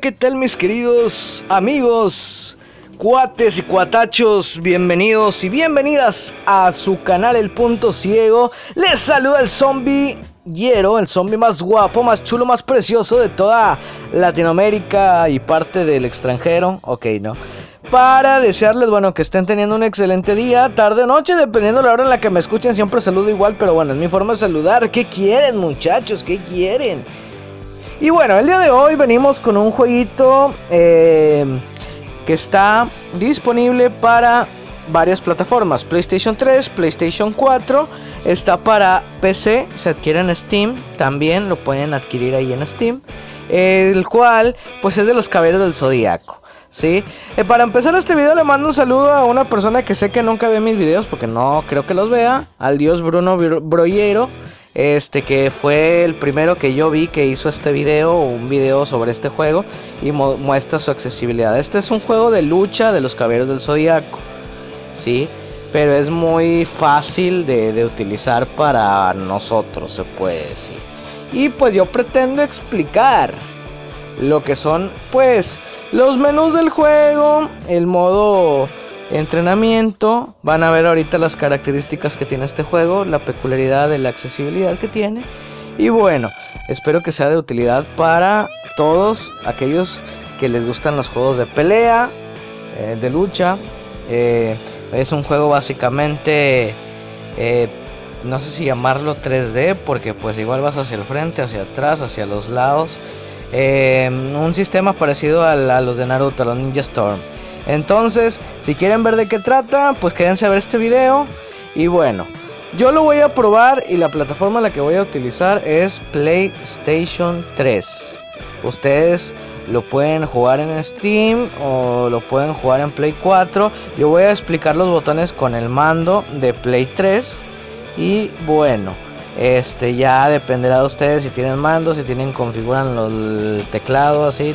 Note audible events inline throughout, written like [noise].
¿qué tal mis queridos amigos, cuates y cuatachos? Bienvenidos y bienvenidas a su canal El Punto Ciego. Les saluda el zombie Yero, el zombie más guapo, más chulo, más precioso de toda Latinoamérica y parte del extranjero. Ok, no. Para desearles, bueno, que estén teniendo un excelente día, tarde o noche, dependiendo de la hora en la que me escuchen, siempre saludo igual, pero bueno, es mi forma de saludar. ¿Qué quieren, muchachos? ¿Qué quieren? Y bueno, el día de hoy venimos con un jueguito eh, que está disponible para varias plataformas. PlayStation 3, PlayStation 4, está para PC, se adquiere en Steam, también lo pueden adquirir ahí en Steam. El cual, pues es de los caballeros del zodiaco. ¿sí? Eh, para empezar este video le mando un saludo a una persona que sé que nunca ve mis videos porque no creo que los vea. Al dios Bruno Broyero este que fue el primero que yo vi que hizo este video, un video sobre este juego y muestra su accesibilidad. Este es un juego de lucha de los caballeros del zodiaco, sí, pero es muy fácil de, de utilizar para nosotros, se puede decir. Y pues yo pretendo explicar lo que son, pues, los menús del juego, el modo entrenamiento. Van a ver ahorita las características que tiene este juego, la peculiaridad de la accesibilidad que tiene. Y bueno, espero que sea de utilidad para todos aquellos que les gustan los juegos de pelea, eh, de lucha. Eh, es un juego básicamente, eh, no sé si llamarlo 3D, porque pues igual vas hacia el frente, hacia atrás, hacia los lados. un sistema parecido a, a los de Naruto, los Ninja Storm. Entonces, si quieren ver de qué trata, pues quédense a ver este video. Y bueno, yo lo voy a probar y la plataforma la que voy a utilizar es PlayStation 3. Ustedes lo pueden jugar en Steam o lo pueden jugar en Play 4. Yo voy a explicar los botones con el mando de Play 3. Y bueno, este ya dependerá de ustedes si tienen mando, si tienen configuran el teclado así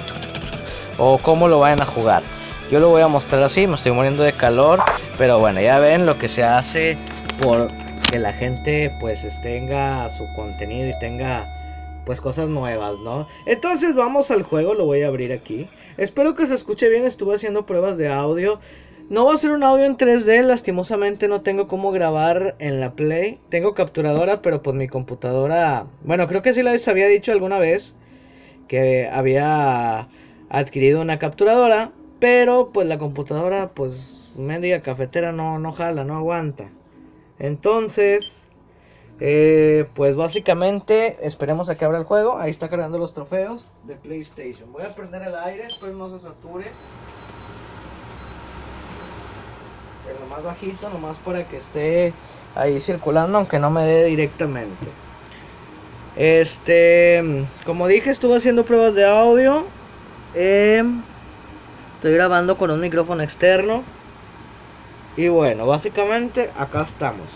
o cómo lo vayan a jugar. Yo lo voy a mostrar así, me estoy muriendo de calor, pero bueno, ya ven lo que se hace por que la gente pues tenga su contenido y tenga pues cosas nuevas, ¿no? Entonces vamos al juego, lo voy a abrir aquí. Espero que se escuche bien, estuve haciendo pruebas de audio. No va a ser un audio en 3D, lastimosamente no tengo cómo grabar en la Play. Tengo capturadora, pero pues mi computadora... Bueno, creo que sí les había dicho alguna vez que había adquirido una capturadora. Pero pues la computadora, pues media cafetera no, no jala, no aguanta. Entonces, eh, pues básicamente esperemos a que abra el juego. Ahí está cargando los trofeos de PlayStation. Voy a prender el aire, espero no se sature. Pero más bajito, nomás para que esté ahí circulando, aunque no me dé directamente. Este, como dije, estuve haciendo pruebas de audio. Eh, Estoy grabando con un micrófono externo. Y bueno, básicamente acá estamos.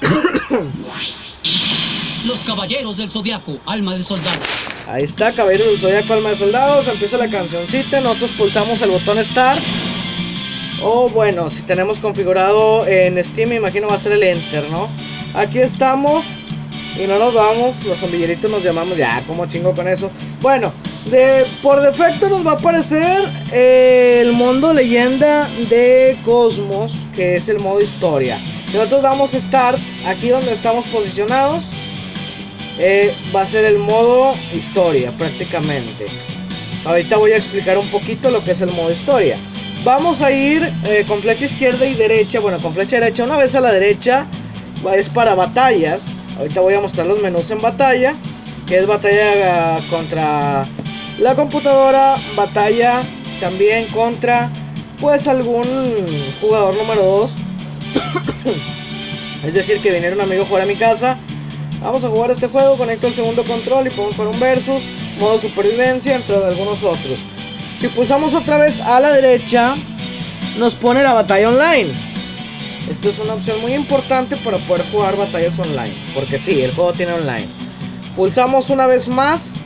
[coughs] Los caballeros del zodiaco, alma de soldado. Ahí está, caballeros del zodiaco, alma de soldados. Empieza la cancioncita. Nosotros pulsamos el botón Start. O bueno, si tenemos configurado en Steam, me imagino va a ser el Enter, ¿no? Aquí estamos. Y no nos vamos. Los zombilleritos nos llamamos. Ya, como chingo con eso. Bueno, de, por defecto nos va a aparecer eh, el mundo leyenda de Cosmos, que es el modo historia. Nosotros damos Start, aquí donde estamos posicionados, eh, va a ser el modo historia prácticamente. Ahorita voy a explicar un poquito lo que es el modo historia. Vamos a ir eh, con flecha izquierda y derecha, bueno, con flecha derecha. Una vez a la derecha es para batallas. Ahorita voy a mostrar los menús en batalla, que es batalla contra la computadora batalla también contra pues algún jugador número 2. [coughs] es decir, que viniera un amigo a jugar a mi casa. Vamos a jugar este juego, conecto el segundo control y podemos jugar un versus, modo supervivencia, entre algunos otros. Si pulsamos otra vez a la derecha, nos pone la batalla online. Esto es una opción muy importante para poder jugar batallas online. Porque sí, el juego tiene online. Pulsamos una vez más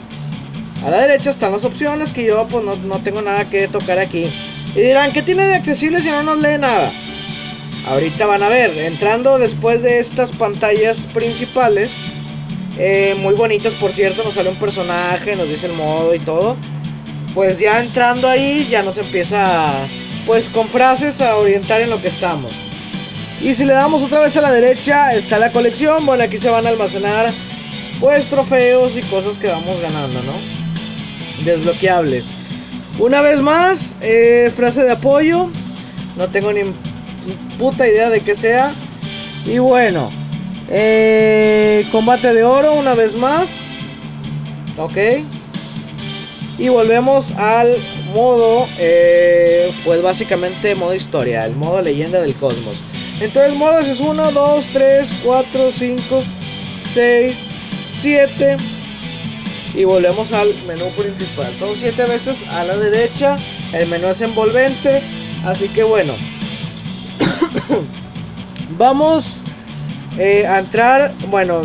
a la derecha están las opciones que yo pues no, tengo nada que tocar aquí. Y dirán, ¿qué tiene de accesible si no nos lee nada? Ahorita van a ver, entrando después de estas pantallas principales, eh, muy bonitas por cierto, nos sale un personaje, nos dice el modo y todo. pues ya entrando ahí ya nos empieza pues con frases a orientar en lo que estamos. Y si le damos otra vez a la derecha está la colección, bueno aquí se van a almacenar pues trofeos y cosas que vamos ganando, ¿no? Desbloqueables. Una vez más, eh, frase de apoyo, no tengo ni puta idea de qué sea. Y bueno, eh, combate de oro una vez más. Ok. Y volvemos al modo, eh, pues básicamente modo historia, el modo leyenda del cosmos. Entonces modos es 1, 2, 3, 4, 5, 6, 7. Y volvemos al menú principal. Son 7 veces a la derecha. El menú es envolvente. Así que bueno. [coughs] Vamos eh, a entrar, bueno,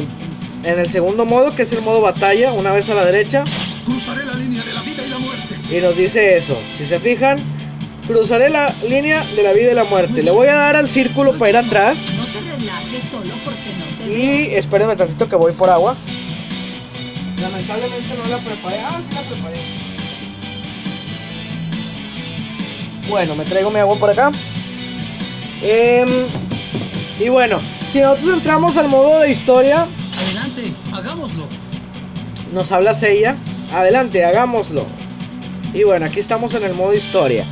en el segundo modo, que es el modo batalla, una vez a la derecha. Cruzaré la línea de la vida y la muerte. Y nos dice eso. Si se fijan, cruzaré la línea de la vida y la muerte. Le voy a dar al círculo para ir atrás. No te relajes solo porque no te Y espérenme tantito que voy por agua. Lamentablemente no la preparé. Ah, sí la preparé. Bueno, me traigo mi agua por acá. Em, y bueno, si nosotros entramos al modo de historia, Adelante, hagámoslo. nos habla Seiya. Adelante, hagámoslo. Y bueno, aquí estamos en el modo historia.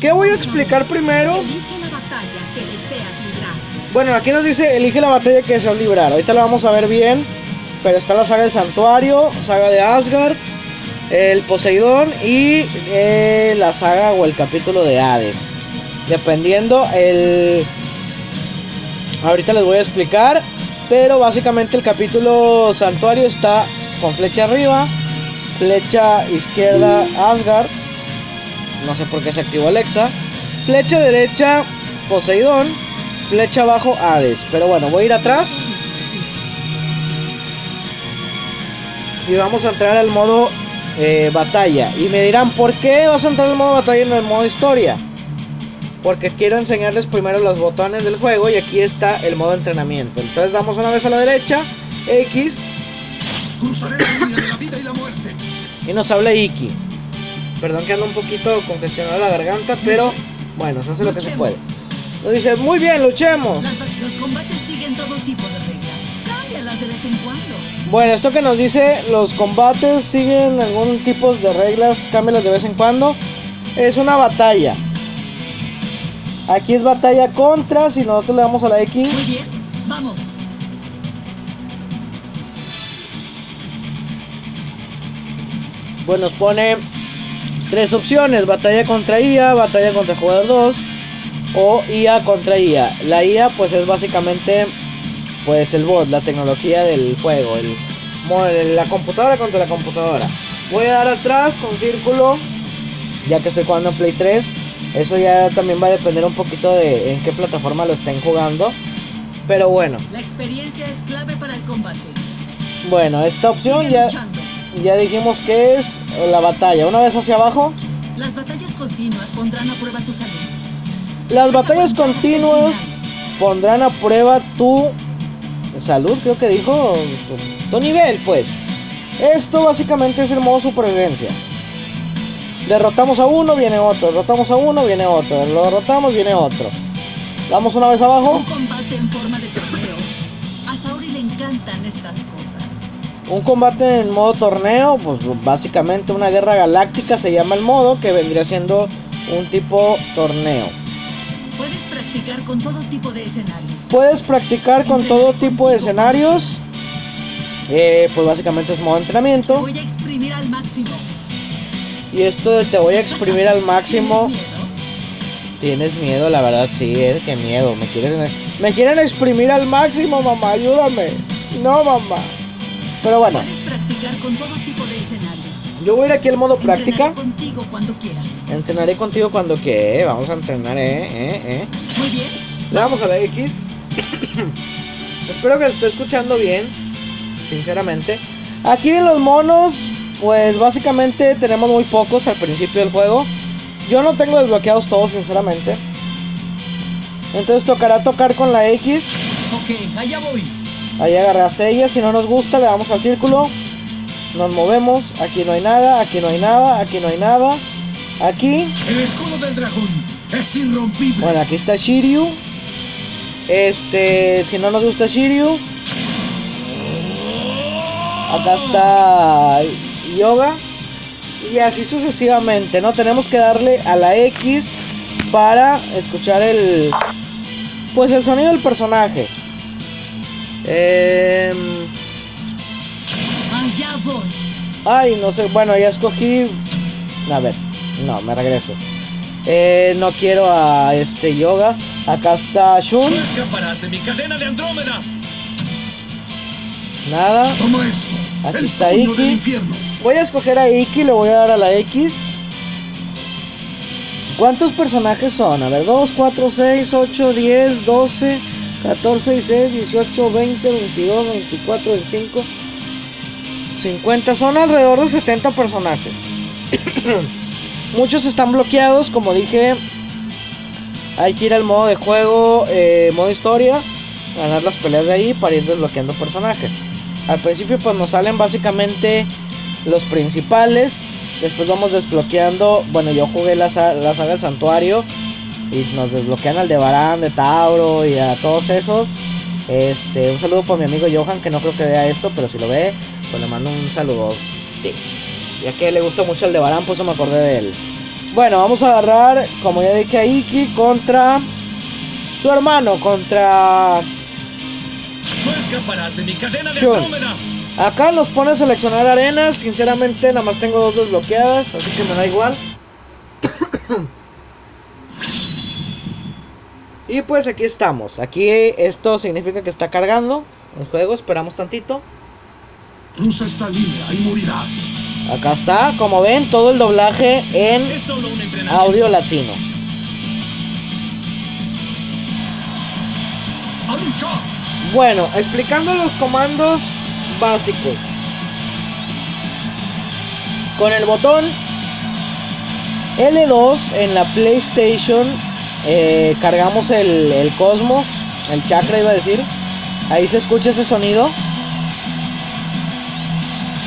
¿Qué voy a explicar primero? Elige la batalla que deseas librar. Bueno, aquí nos dice elige la batalla que deseas librar. Ahorita lo vamos a ver bien. Pero está la saga del santuario, saga de Asgard, el Poseidón y eh, la saga o el capítulo de Hades. Dependiendo el... Ahorita les voy a explicar. Pero básicamente el capítulo santuario está con flecha arriba, flecha izquierda Asgard. No sé por qué se activó Alexa. Flecha derecha Poseidón. Flecha abajo Hades. Pero bueno, voy a ir atrás. Y vamos a entrar al modo eh, batalla. Y me dirán, ¿por qué vas a entrar al modo batalla y no el modo historia? Porque quiero enseñarles primero los botones del juego y aquí está el modo entrenamiento. Entonces damos una vez a la derecha, X, Cruzaré la línea de la vida y la muerte. y nos habla Iki. Perdón que ando un poquito congestionado la garganta, pero bueno, se hace lo que se puede. Nos dice, muy bien, luchemos. Las- los combates siguen todo tipo de reglas. Bueno, esto que nos dice, los combates siguen algún tipo de reglas, cámbialas de vez en cuando. Es una batalla. Aquí es batalla contra, si nosotros le damos a la X, Muy bien, vamos. pues nos pone tres opciones, batalla contra IA, batalla contra jugador 2 o IA contra IA. La IA pues es básicamente pues el bot, la tecnología del juego, el, la computadora contra la computadora. Voy a dar atrás con círculo, ya que estoy jugando en Play 3. Eso ya también va a depender un poquito de en qué plataforma lo estén jugando. Pero bueno, La experiencia es clave para el combate. bueno, esta opción Sigue ya, luchando. ya dijimos que es la batalla. Una vez hacia abajo, Las batallas continuas pondrán a prueba tu salud. Las batallas continuas pondrán a prueba tu salud, creo que dijo, tu, tu nivel, pues. Esto básicamente es el modo supervivencia. Derrotamos a uno, viene otro. Derrotamos a uno, viene otro. Lo derrotamos, viene otro. Damos una vez abajo. Un combate en forma de torneo. A le encantan estas cosas. Un combate en modo torneo, pues básicamente una guerra galáctica se llama el modo, que vendría siendo un tipo torneo. Puedes practicar con todo tipo de escenarios. Puedes practicar con todo tipo de escenarios. Eh, pues básicamente es modo Te entrenamiento. voy a exprimir al máximo. Y esto de te voy a exprimir al máximo. ¿Tienes miedo? Tienes miedo, la verdad, sí, es que miedo. Me quieren, me quieren exprimir al máximo, mamá, ayúdame. No, mamá. Pero bueno, Puedes practicar con todo tipo de escenarios. yo voy a ir aquí al modo práctica. Contigo cuando quieras. Entrenaré contigo cuando que, vamos a entrenar, eh, eh, eh. Muy bien. Le damos a la X. Espero que se esté escuchando bien. Sinceramente. Aquí los monos. Pues básicamente tenemos muy pocos al principio del juego. Yo no tengo desbloqueados todos, sinceramente. Entonces tocará tocar con la X. Ok, allá voy. Ahí agarra a Seiya. Si no nos gusta, le damos al círculo. Nos movemos. Aquí no hay nada. Aquí no hay nada. Aquí no hay nada. Aquí, El escudo del dragón es irrompible. bueno, aquí está Shiryu. Este, si no nos gusta Shiryu. Acá está Yoga. Y así sucesivamente, ¿no? Tenemos que darle a la X para escuchar el... Pues el sonido del personaje. Allá voy. Ay, no sé, bueno, ya escogí. A ver, no, me regreso. Eh, no quiero a este yoga. Acá está Shun. Escaparás de mi cadena de Andrómeda. Nada. Toma esto. Aquí el está Iki. Voy a escoger a Iki, le voy a dar a la X. ¿Cuántos personajes son? A ver, 2, 4, 6, 8, 10, 12, 14, 16, 18, 20, 22, 24, 25, 50. Son alrededor de 70 personajes. Muchos están bloqueados, como dije. Hay que ir al modo de juego, eh, modo historia, ganar las peleas de ahí para ir desbloqueando personajes. Al principio pues nos salen básicamente los principales. Después vamos desbloqueando. Bueno, yo jugué la, la saga del santuario. Y nos desbloquean al de Barán, de Tauro y a todos esos. Este, un saludo para mi amigo Johan, que no creo que vea esto, pero si lo ve, pues le mando un saludo. Sí. Ya que le gusta mucho el de Barán, pues me acordé de él. Bueno, vamos a agarrar, como ya dije, a Iki contra su hermano, contra No escaparás de mi cadena de. Acá nos pone a seleccionar arenas. Sinceramente, nada más tengo dos desbloqueadas, así que me da igual. [coughs] y pues aquí estamos. Aquí esto significa que está cargando el juego. Esperamos tantito. Cruza esta línea y morirás. Acá está, como ven, todo el doblaje en audio latino. Bueno, explicando los comandos básicos. Con el botón L2 en la PlayStation eh, cargamos el, el Cosmos, el chakra iba a decir. Ahí se escucha ese sonido.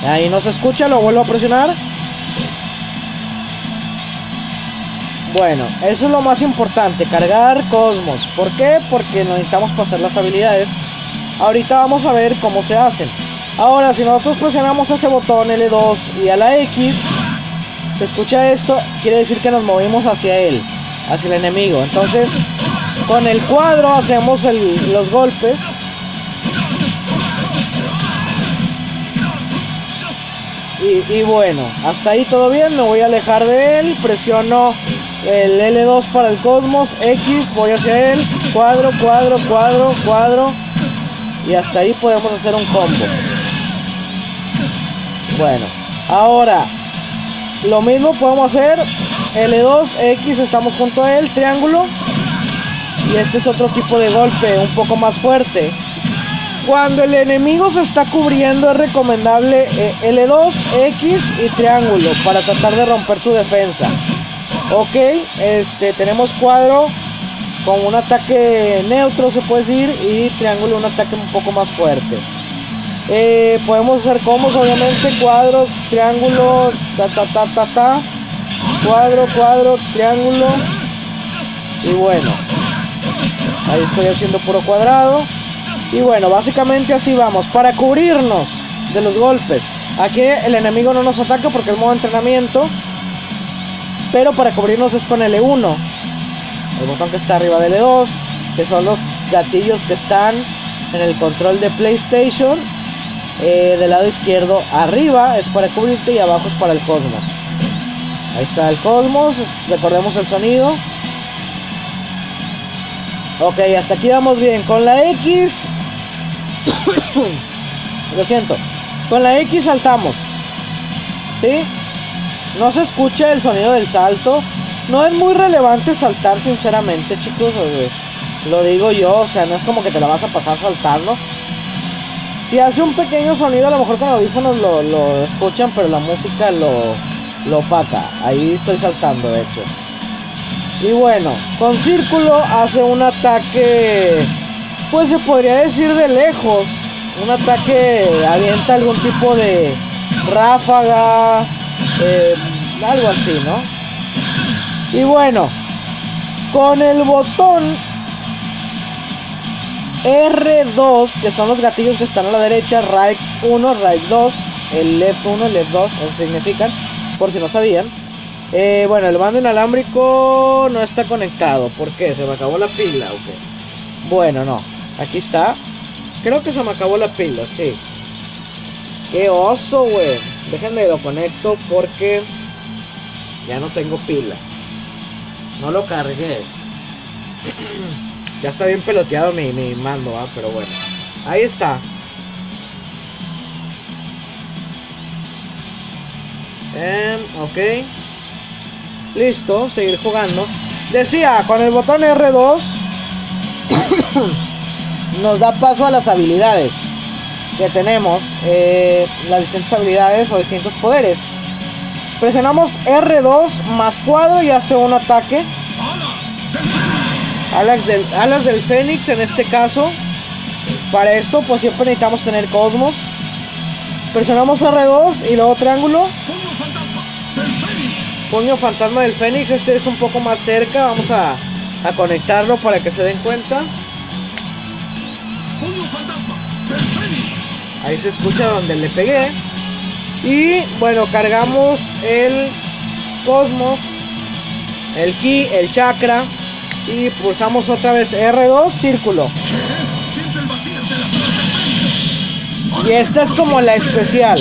Ahí no se escucha, lo vuelvo a presionar. Bueno, eso es lo más importante, cargar Cosmos. ¿Por qué? Porque necesitamos pasar las habilidades. Ahorita vamos a ver cómo se hacen. Ahora, si nosotros presionamos ese botón L2 y a la X, se escucha esto, quiere decir que nos movimos hacia él, hacia el enemigo. Entonces, con el cuadro hacemos los golpes. Y, bueno, hasta ahí todo bien, me voy a alejar de él, presiono el L2 para el Cosmos, X, voy hacia él, cuadro, cuadro, cuadro, cuadro, y hasta ahí podemos hacer un combo. Bueno, ahora lo mismo podemos hacer, L2, X, estamos junto a él, triángulo, y este es otro tipo de golpe, un poco más fuerte. Cuando el enemigo se está cubriendo es recomendable eh, L2, X y triángulo para tratar de romper su defensa. Ok, este tenemos cuadro con un ataque neutro se puede decir y triángulo un ataque un poco más fuerte. Eh, podemos hacer combos obviamente, cuadros, triángulo, ta ta ta ta ta, cuadro, cuadro, triángulo y bueno, ahí estoy haciendo puro cuadrado. Y bueno, básicamente así vamos. Para cubrirnos de los golpes. Aquí el enemigo no nos ataca porque es modo entrenamiento. Pero para cubrirnos es con L1. El botón que está arriba de L2. Que son los gatillos que están en el control de PlayStation. Eh, del lado izquierdo arriba es para cubrirte y abajo es para el cosmos. Ahí está el cosmos. Recordemos el sonido. Ok, hasta aquí vamos bien. Con la X. Lo siento. Con la X saltamos. ¿Sí? No se escucha el sonido del salto. No es muy relevante saltar, sinceramente, chicos. Lo digo yo, o sea, no es como que te la vas a pasar saltando. Si hace un pequeño sonido, a lo mejor con audífonos lo, lo escuchan, pero la música lo, lo opaca. Ahí estoy saltando, de hecho. Y bueno, con círculo hace un ataque, pues se podría decir de lejos. Un ataque avienta algún tipo de ráfaga, eh, algo así, ¿no? Y bueno, con el botón R2, que son los gatillos que están a la derecha, right 1, right 2, el left 1, left 2, eso significan, por si no sabían. Eh, bueno, el mando inalámbrico no está conectado. ¿Por qué? ¿Se me acabó la pila o qué? Bueno, no. Aquí está. Creo que se me acabó la pila, sí. ¡Qué oso, güey! Déjenme lo conecto porque ya no tengo pila. No lo cargué. [clears throat] ya está bien peloteado mi, mi mando, ¿ah? pero bueno. Ahí está. Em, ok. Listo, seguir jugando. Decía, con el botón R2 nos da paso a las habilidades que tenemos, eh, las distintas habilidades o distintos poderes. Presionamos R2 más cuadro y hace un ataque. Alas del, alas del Fénix en este caso. Para esto pues siempre necesitamos tener Cosmos. Presionamos R2 y luego triángulo. Puño fantasma del Fénix. Este es un poco más cerca. Vamos a, a conectarlo para que se den cuenta. Ahí se escucha donde le pegué. Y bueno, cargamos el Cosmos, el Ki, el Chakra. Y pulsamos otra vez R2, círculo. Y esta es como la especial.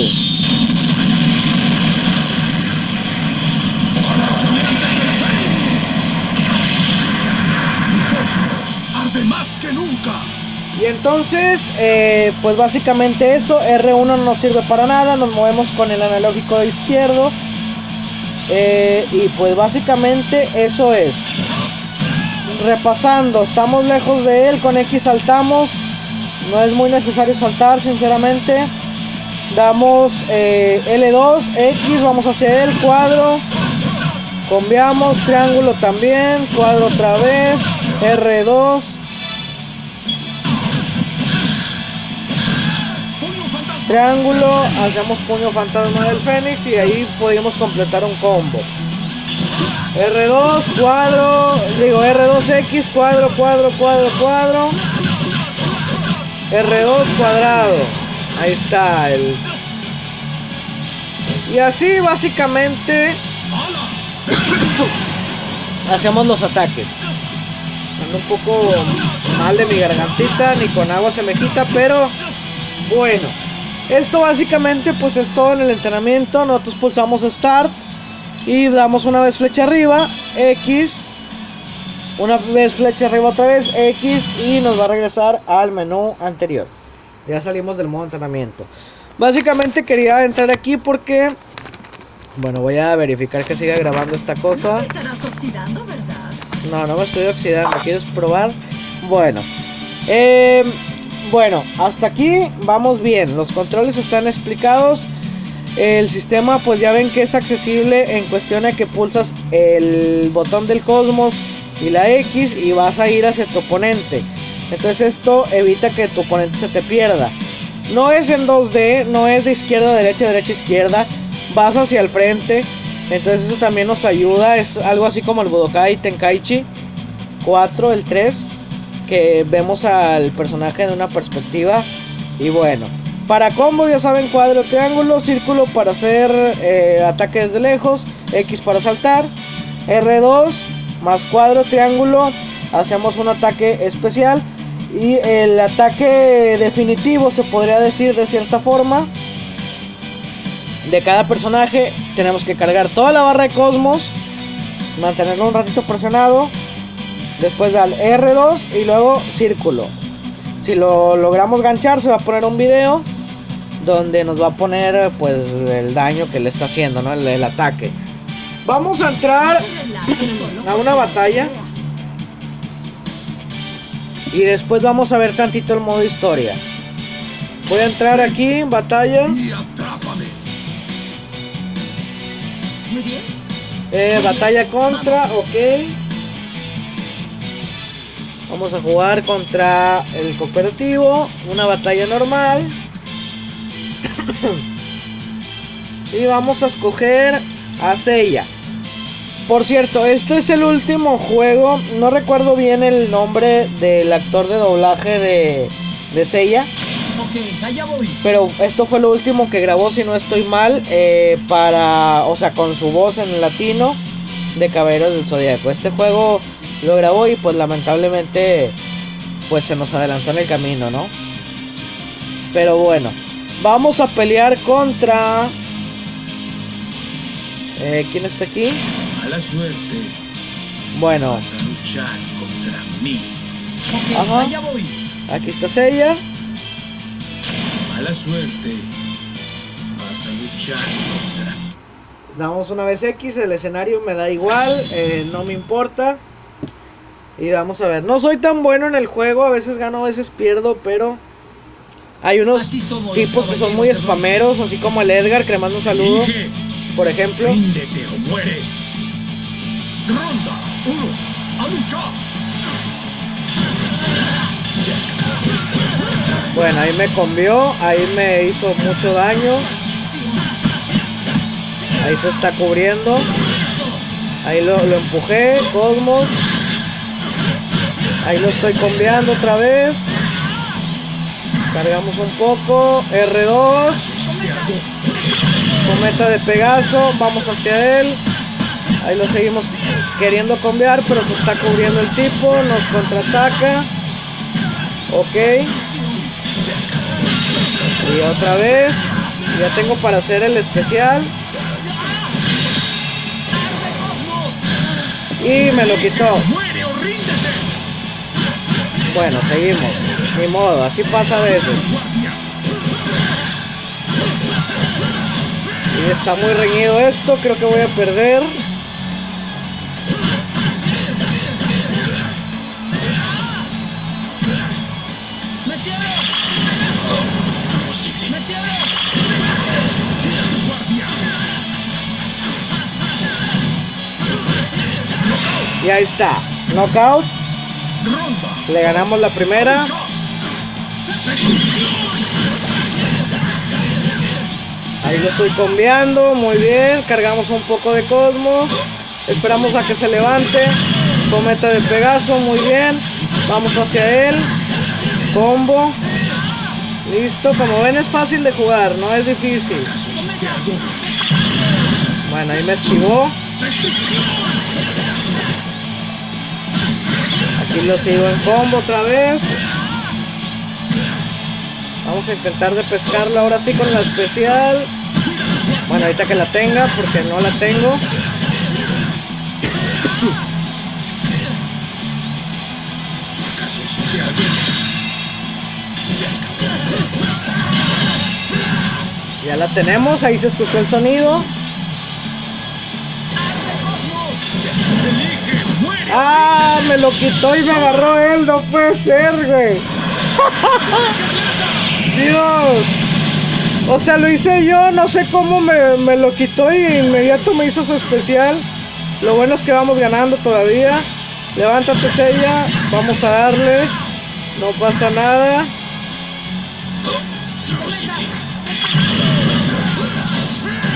Y entonces, eh, pues básicamente eso, R1 no nos sirve para nada, nos movemos con el analógico izquierdo. Eh, y pues básicamente eso es. Repasando, estamos lejos de él, con X saltamos. No es muy necesario saltar, sinceramente. Damos eh, L2, X, vamos hacia él, cuadro. Cambiamos, triángulo también, cuadro otra vez, R2. Triángulo, hacemos puño fantasma del Fénix y ahí podemos completar un combo. R2, cuadro, digo R2X, cuadro, cuadro, cuadro, cuadro. R2 cuadrado. Ahí está el. Y así básicamente [coughs] hacemos los ataques. Ando un poco mal de mi gargantita, ni con agua se me quita, pero bueno. Esto básicamente pues es todo en el entrenamiento. Nosotros pulsamos Start y damos una vez flecha arriba, X, una vez flecha arriba otra vez, X y nos va a regresar al menú anterior. Ya salimos del modo entrenamiento. Básicamente quería entrar aquí porque, bueno, voy a verificar que siga grabando esta No cosa. te estarás oxidando, ¿verdad? No, no me estoy oxidando. ¿Quieres probar? Bueno. Eh, bueno, hasta aquí vamos bien. Los controles están explicados. El sistema, pues ya ven que es accesible en cuestión a que pulsas el botón del cosmos y la X y vas a ir hacia tu oponente. Entonces esto evita que tu oponente se te pierda. No es en 2D, no es de izquierda derecha, derecha izquierda. Vas hacia el frente. Entonces eso también nos ayuda. Es algo así como el Budokai Tenkaichi 4, el 3. Que vemos al personaje de una perspectiva. Y bueno. Para combo ya saben cuadro, triángulo, círculo para hacer eh, ataque desde lejos. X para saltar. R2 más cuadro, triángulo. Hacemos un ataque especial. Y el ataque definitivo se podría decir de cierta forma. De cada personaje tenemos que cargar toda la barra de cosmos. Mantenerlo un ratito presionado. Después dar R2 y luego círculo. Si lo logramos ganchar se va a poner un video. Donde nos va a poner pues el daño que le está haciendo, ¿no? El, el ataque. Vamos a entrar a una batalla. Y después vamos a ver tantito el modo historia. Voy a entrar aquí en batalla. Muy bien. Eh, batalla contra, ok. Vamos a jugar contra el cooperativo. Una batalla normal. [coughs] y vamos a escoger a Seiya. Por cierto, este es el último juego. No recuerdo bien el nombre del actor de doblaje de, de Seiya. Ok, allá voy. Pero esto fue lo último que grabó, si no estoy mal, eh, para, o sea, con su voz en latino de Caballeros del Zodíaco. Este juego lo grabó y pues lamentablemente pues se nos adelantó en el camino, ¿no? Pero bueno, vamos a pelear contra... Eh, ¿Quién está aquí? Mala suerte. Bueno, Vas a luchar contra mí. Ok, Ajá. allá voy. aquí está ella. Mala suerte. Vas a luchar contra mí. Damos una vez X, el escenario me da igual, eh, no me importa. Y vamos a ver, no soy tan bueno en el juego, a veces gano, a veces pierdo, pero hay unos somos tipos que son muy spameros, así como el Edgar, que le mando un saludo, Dije, por ejemplo. ríndete o muere. Ronda 1. A luchar. Bueno, ahí me convió, ahí me hizo mucho daño. Ahí se está cubriendo. Ahí lo, lo empujé, Cosmos. Ahí lo estoy conviando otra vez. Cargamos un poco. R2. Cometa de Pegaso. Vamos hacia él. Ahí lo seguimos queriendo conviar, pero se está cubriendo el tipo. Nos contraataca. Ok. Y otra vez. Ya tengo para hacer el especial. Y me lo quitó. Bueno, seguimos. Ni modo, así pasa a veces. Y está muy reñido esto, creo que voy a perder. Y ahí está. Knockout. Le ganamos la primera. Ahí lo estoy combiando. Muy bien. Cargamos un poco de cosmos. Esperamos a que se levante. Cometa de Pegaso. Muy bien. Vamos hacia él. Combo. Listo. Como ven es fácil de jugar. No es difícil. Bueno, ahí me esquivó. Aquí lo sigo en combo otra vez. Vamos a intentar de pescarlo ahora sí con la especial. Bueno, ahorita que la tenga, porque no la tengo. Ya la tenemos, ahí se escuchó el sonido. Ah, me lo quitó y me agarró él, no puede ser, güey. [laughs] Dios. O sea, lo hice yo, no sé cómo me, me lo quitó y inmediato me hizo su especial. Lo bueno es que vamos ganando todavía. Levántate, Sella. Vamos a darle. No pasa nada.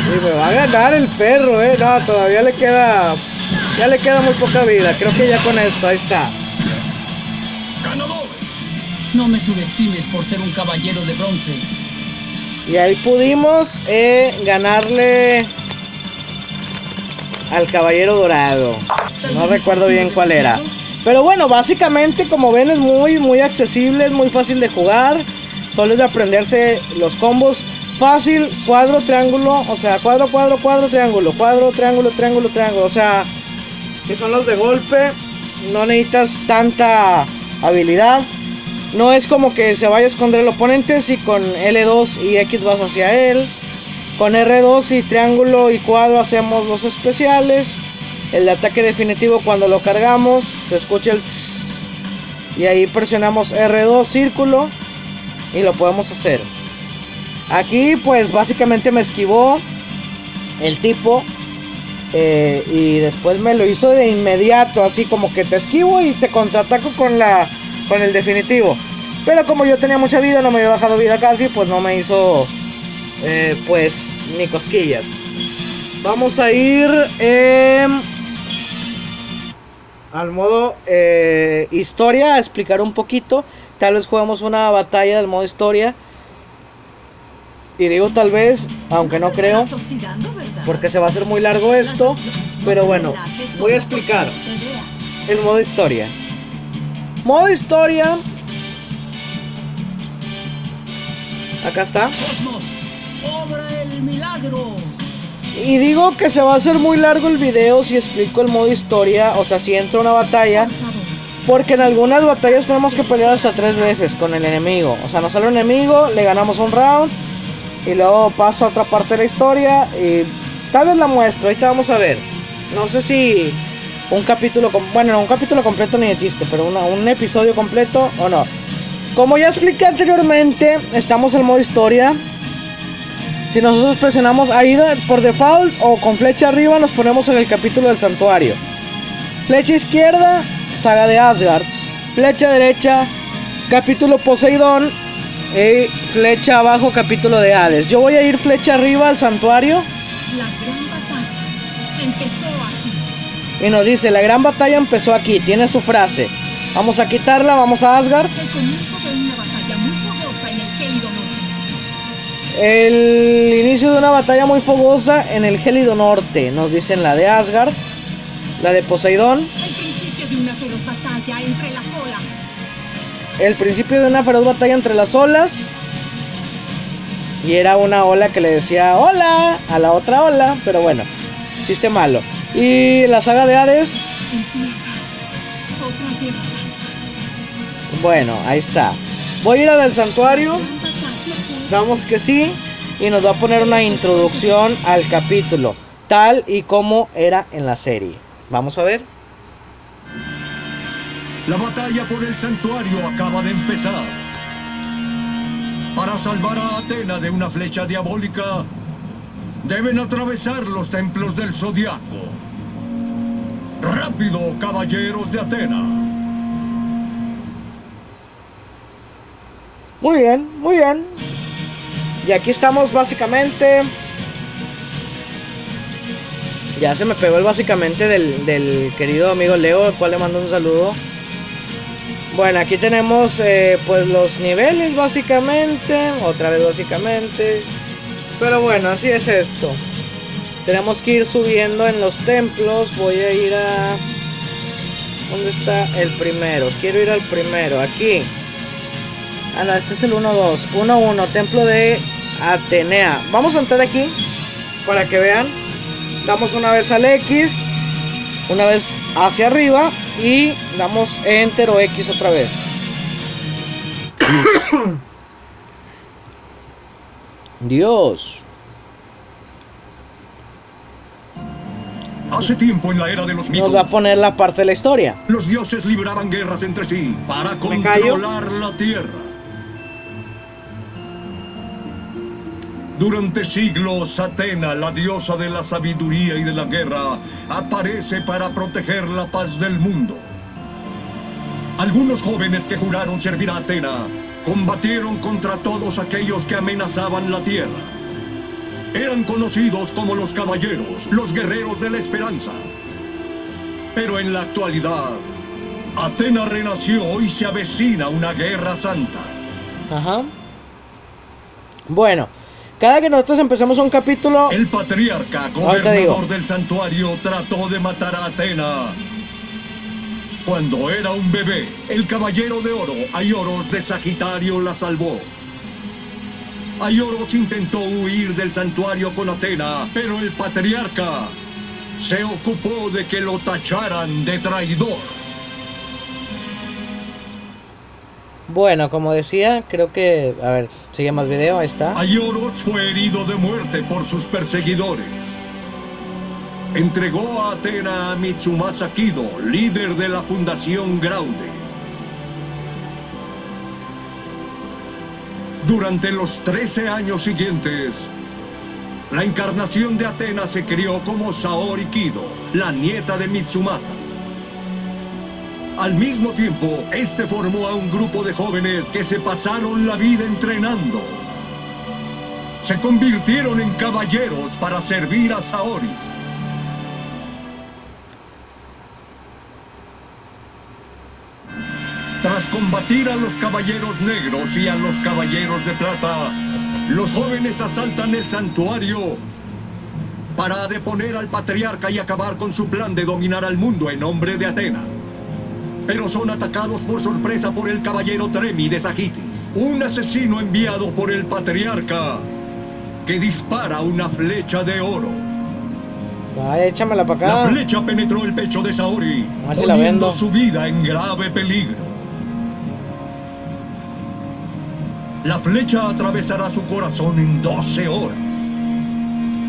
Y me va a ganar el perro, eh. No, todavía le queda. Ya le queda muy poca vida. Creo que ya con esto, ahí está. Ganador. No me subestimes por ser un caballero de bronce. Y ahí pudimos eh, ganarle al caballero dorado. No recuerdo bien cuál era. Pero bueno, básicamente como ven es muy muy accesible, es muy fácil de jugar. Solo es de aprenderse los combos. Fácil, cuadro, triángulo, o sea, cuadro, cuadro, cuadro, triángulo, cuadro, triángulo, triángulo, triángulo. O sea, que son los de golpe. No necesitas tanta habilidad. No es como que se vaya a esconder el oponente si con L2 y X vas hacia él. Con R2 y triángulo y cuadro hacemos los especiales. El ataque definitivo cuando lo cargamos se escucha el tss, y ahí presionamos R2 círculo y lo podemos hacer. Aquí pues básicamente me esquivó el tipo eh, y después me lo hizo de inmediato, así como que te esquivo y te contraataco con la con el definitivo. Pero como yo tenía mucha vida, no me había bajado vida casi, pues no me hizo eh, pues ni cosquillas. Vamos a ir em, al modo eh, historia a explicar un poquito. Tal vez jugamos una batalla del modo historia. Y digo tal vez, aunque no creo, porque se va a hacer muy largo esto. Pero bueno, voy a explicar el modo historia. Modo historia. Acá está. Y digo que se va a hacer muy largo el video si explico el modo historia, o sea, si entra una batalla. Porque en algunas batallas tenemos que pelear hasta tres veces con el enemigo. O sea, nos sale un enemigo, le ganamos un round y luego paso a otra parte de la historia y tal vez la muestro. Ahorita vamos a ver. No sé si un capítulo, bueno, no, un capítulo completo ni de chiste, pero una- un episodio completo o no. Como ya expliqué anteriormente, estamos en modo historia. Si nosotros presionamos ahí por default o con flecha arriba, nos ponemos en el capítulo del santuario. Flecha izquierda, saga de Asgard. Flecha derecha, capítulo Poseidón. Y flecha abajo, capítulo de Hades. Yo voy a ir flecha arriba al santuario. la gran batalla empezó aquí. Y nos dice, la gran batalla empezó aquí. Tiene su frase. Vamos a quitarla, vamos a Asgard. El comienzo de una batalla muy fogosa en el gélido norte. El inicio de una batalla muy fogosa en el gélido norte. Nos dicen la de Asgard. La de Poseidón. El principio de una feroz batalla entre las olas. El principio de una feroz batalla entre las olas. Y era una ola que le decía hola a la otra ola, pero bueno, chiste malo. Y la saga de Hades, bueno, ahí está. Voy a ir a del santuario, damos que sí, y nos va a poner una introducción al capítulo, tal y como era en la serie. Vamos a ver. La batalla por el santuario acaba de empezar. Para salvar a Atena de una flecha diabólica, deben atravesar los templos del zodiaco. ¡Rápido, caballeros de Atena! Muy bien, muy bien. Y aquí estamos básicamente. Ya se me pegó el básicamente del, del querido amigo Leo, al cual le mando un saludo. Bueno, aquí tenemos eh, pues los niveles básicamente, otra vez básicamente. Pero bueno, así es esto. Tenemos que ir subiendo en los templos. Voy a ir a... ¿Dónde está el primero? Quiero ir al primero, aquí. Ah, no, este es el 1-2. 1-1, templo de Atenea. Vamos a entrar aquí para que vean. Damos una vez al X, una vez hacia arriba y damos Enter o X otra vez. [coughs] Dios. Hace tiempo en la era de los Nos va a mitos, poner la parte de la historia. los dioses libraban guerras entre sí para controlar la tierra. Durante siglos, Atena, la diosa de la sabiduría y de la guerra, aparece para proteger la paz del mundo. Algunos jóvenes que juraron servir a Atena combatieron contra todos aquellos que amenazaban la tierra. Eran conocidos como los caballeros, los guerreros de la esperanza. Pero en la actualidad, Atena renació y se avecina una guerra santa. Ajá. Bueno, cada que nosotros empecemos un capítulo, El patriarca, gobernador del santuario, trató de matar a Atena. Cuando era un bebé, el caballero de oro, Aioros de Sagitario, la salvó. Aioros intentó huir del santuario con Atena, pero el patriarca se ocupó de que lo tacharan de traidor. Bueno, como decía, creo que, a ver, sigue más video, ahí está. Aioros fue herido de muerte por sus perseguidores. Entregó a Atena a Mitsumasa Kido, líder de la Fundación Graude. Durante los 13 años siguientes, la encarnación de Atena se crió como Saori Kido, la nieta de Mitsumasa. Al mismo tiempo, este formó a un grupo de jóvenes que se pasaron la vida entrenando. Se convirtieron en caballeros para servir a Saori. Tras combatir a los caballeros negros y a los caballeros de plata, los jóvenes asaltan el santuario para deponer al patriarca y acabar con su plan de dominar al mundo en nombre de Atena. Pero son atacados por sorpresa por el caballero Tremi de Sagitis, un asesino enviado por el patriarca que dispara una flecha de oro. Ay, échamela para acá. La flecha penetró el pecho de Saori, A ver si la poniendo su vida en grave peligro. La flecha atravesará su corazón en 12 horas.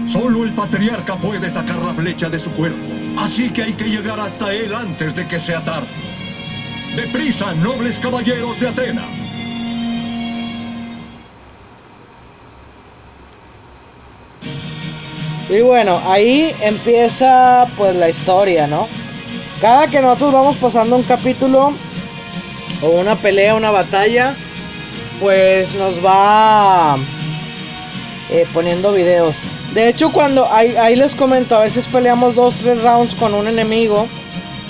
Solo el patriarca puede sacar la flecha de su cuerpo, así que hay que llegar hasta él antes de que sea tarde. ¡Deprisa, nobles caballeros de Atena! Y bueno, ahí empieza pues la historia, ¿no? Cada que nosotros vamos pasando un capítulo o una pelea, una batalla, pues nos va eh, poniendo videos. De hecho, cuando ahí, les comento, a veces peleamos dos, tres rounds con un enemigo,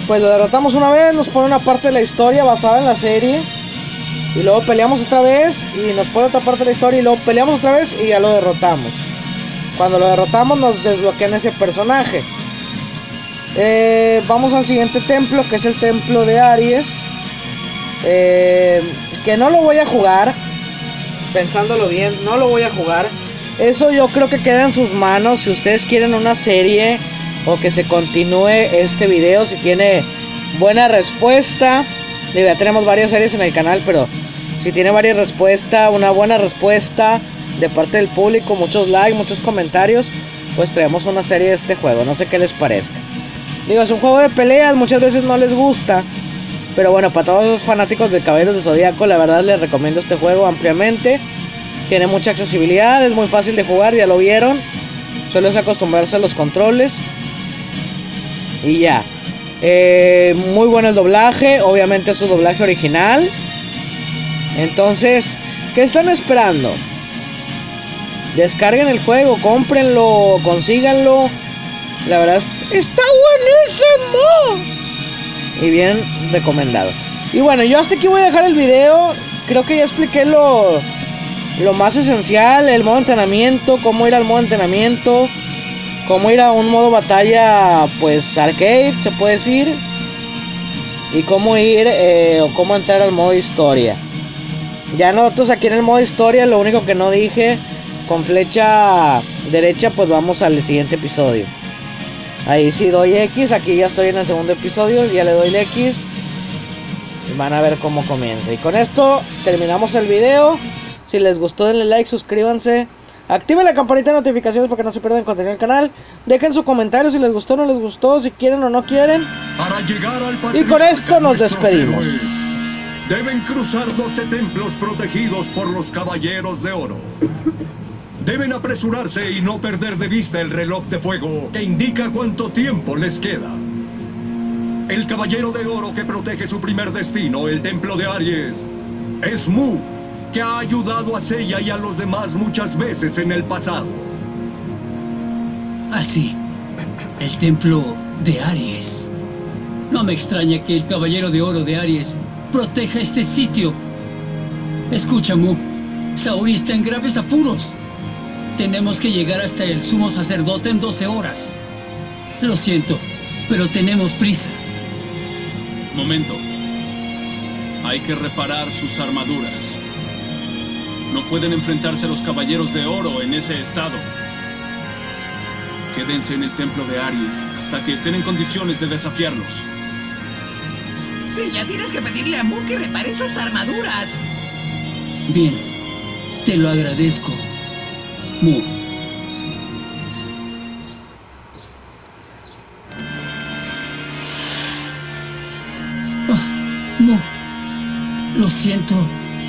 pues lo derrotamos una vez, nos pone una parte de la historia basada en la serie. Y luego peleamos otra vez y nos pone otra parte de la historia y luego peleamos otra vez y ya lo derrotamos. Cuando lo derrotamos nos desbloquean ese personaje. Eh, vamos al siguiente templo, que es el templo de Aries. Eh, que no lo voy a jugar. Pensándolo bien, no lo voy a jugar. Eso yo creo que queda en sus manos. Si ustedes quieren una serie o que se continúe este video, si tiene buena respuesta. Ya tenemos varias series en el canal, pero si tiene varias respuestas, una buena respuesta de parte del público, muchos likes, muchos comentarios, pues traemos una serie de este juego. No sé qué les parezca. Digo, es un juego de peleas, muchas veces no les gusta. Pero bueno, para todos esos fanáticos de Caballeros del Zodíaco, la verdad les recomiendo este juego ampliamente. Tiene mucha accesibilidad, es muy fácil de jugar, ya lo vieron. Solo es acostumbrarse a los controles. Y ya. Eh, muy bueno el doblaje, obviamente es su doblaje original. Entonces, ¿qué están esperando? Descarguen el juego, cómprenlo, consíganlo. La verdad, es- está buenísimo. Y bien recomendado. Y bueno, yo hasta aquí voy a dejar el video. Creo que ya expliqué lo, lo más esencial, el modo de entrenamiento, cómo ir al modo de entrenamiento, cómo ir a un modo batalla, pues arcade, se puede decir. Y cómo ir eh, o cómo entrar al modo historia. Ya nosotros aquí en el modo historia, lo único que no dije, con flecha derecha, pues vamos al siguiente episodio. Ahí sí doy X, aquí ya estoy en el segundo episodio, ya le doy el X. Y van a ver cómo comienza. Y con esto terminamos el video. Si les gustó denle like, suscríbanse. Activen la campanita de notificaciones para que no se pierdan contenido del canal. Dejen su comentario si les gustó o no les gustó, si quieren o no quieren. Para llegar al Y con esto nos despedimos. Deben cruzar 12 templos protegidos por los caballeros de oro. Deben apresurarse y no perder de vista el reloj de fuego que indica cuánto tiempo les queda. El caballero de oro que protege su primer destino, el templo de Aries, es Mu, que ha ayudado a Seiya y a los demás muchas veces en el pasado. Así, el templo de Aries. No me extraña que el caballero de oro de Aries proteja este sitio. Escucha, Mu. Saori está en graves apuros. Tenemos que llegar hasta el sumo sacerdote en 12 horas. Lo siento, pero tenemos prisa. Momento. Hay que reparar sus armaduras. No pueden enfrentarse a los caballeros de oro en ese estado. Quédense en el templo de Aries hasta que estén en condiciones de desafiarlos. Sí, ya tienes que pedirle a Mu que repare sus armaduras. Bien, te lo agradezco. Mu. Ah, Mu. Lo siento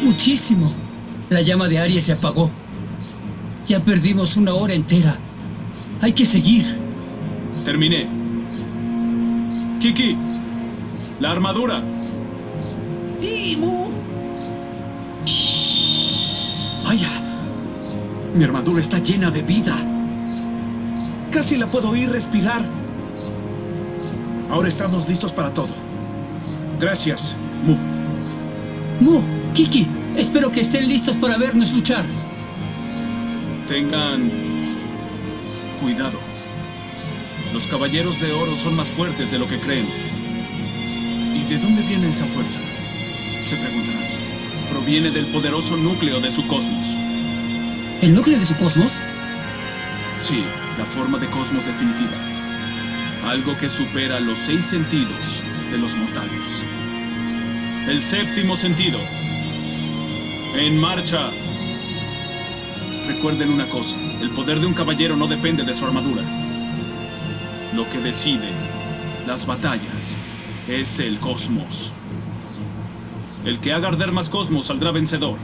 muchísimo. La llama de Aries se apagó. Ya perdimos una hora entera. Hay que seguir. Terminé. Kiki, la armadura. Sí, Mu. Vaya, mi armadura está llena de vida. Casi la puedo oír respirar. Ahora estamos listos para todo. Gracias, Mu. Mu, Kiki, espero que estén listos para vernos luchar. Tengan cuidado. Los caballeros de oro son más fuertes de lo que creen. ¿Y de dónde viene esa fuerza? Se preguntarán. Proviene del poderoso núcleo de su cosmos. ¿El núcleo de su cosmos? Sí, la forma de cosmos definitiva. Algo que supera los seis sentidos de los mortales. El séptimo sentido. En marcha. Recuerden una cosa, el poder de un caballero no depende de su armadura. Lo que decide las batallas es el cosmos. El que haga arder más cosmos saldrá vencedor.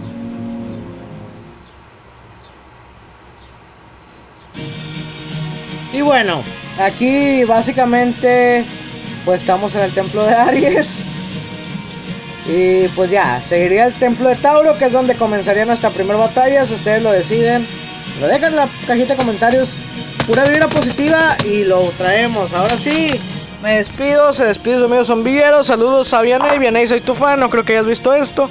Y bueno, aquí básicamente pues estamos en el templo de Aries. Y pues ya, seguiría el templo de Tauro, que es donde comenzaría nuestra primera batalla. Si ustedes lo deciden, lo dejan en la cajita de comentarios. Pura vibra positiva y lo traemos. Ahora sí, me despido. Se despide su amigo Zombillero. Saludos a Vianey. Vianey, soy tu fan. No creo que hayas visto esto,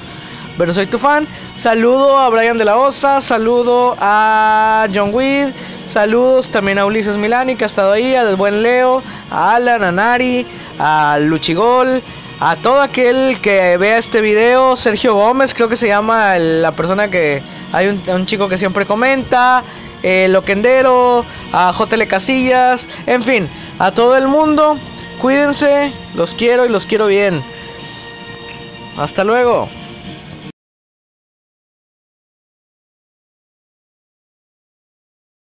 pero soy tu fan. Saludo a Brian de la Osa. Saludo a John Weed. Saludos también a Ulises Milani, que ha estado ahí. Al buen Leo. A Alan, a Nari. A Luchigol a todo aquel que vea este video, Sergio Gómez, creo que se llama la persona que hay un, chico que siempre comenta, eh, Loquendero, a JL Casillas, en fin, a todo el mundo, cuídense, los quiero y los quiero bien. Hasta luego.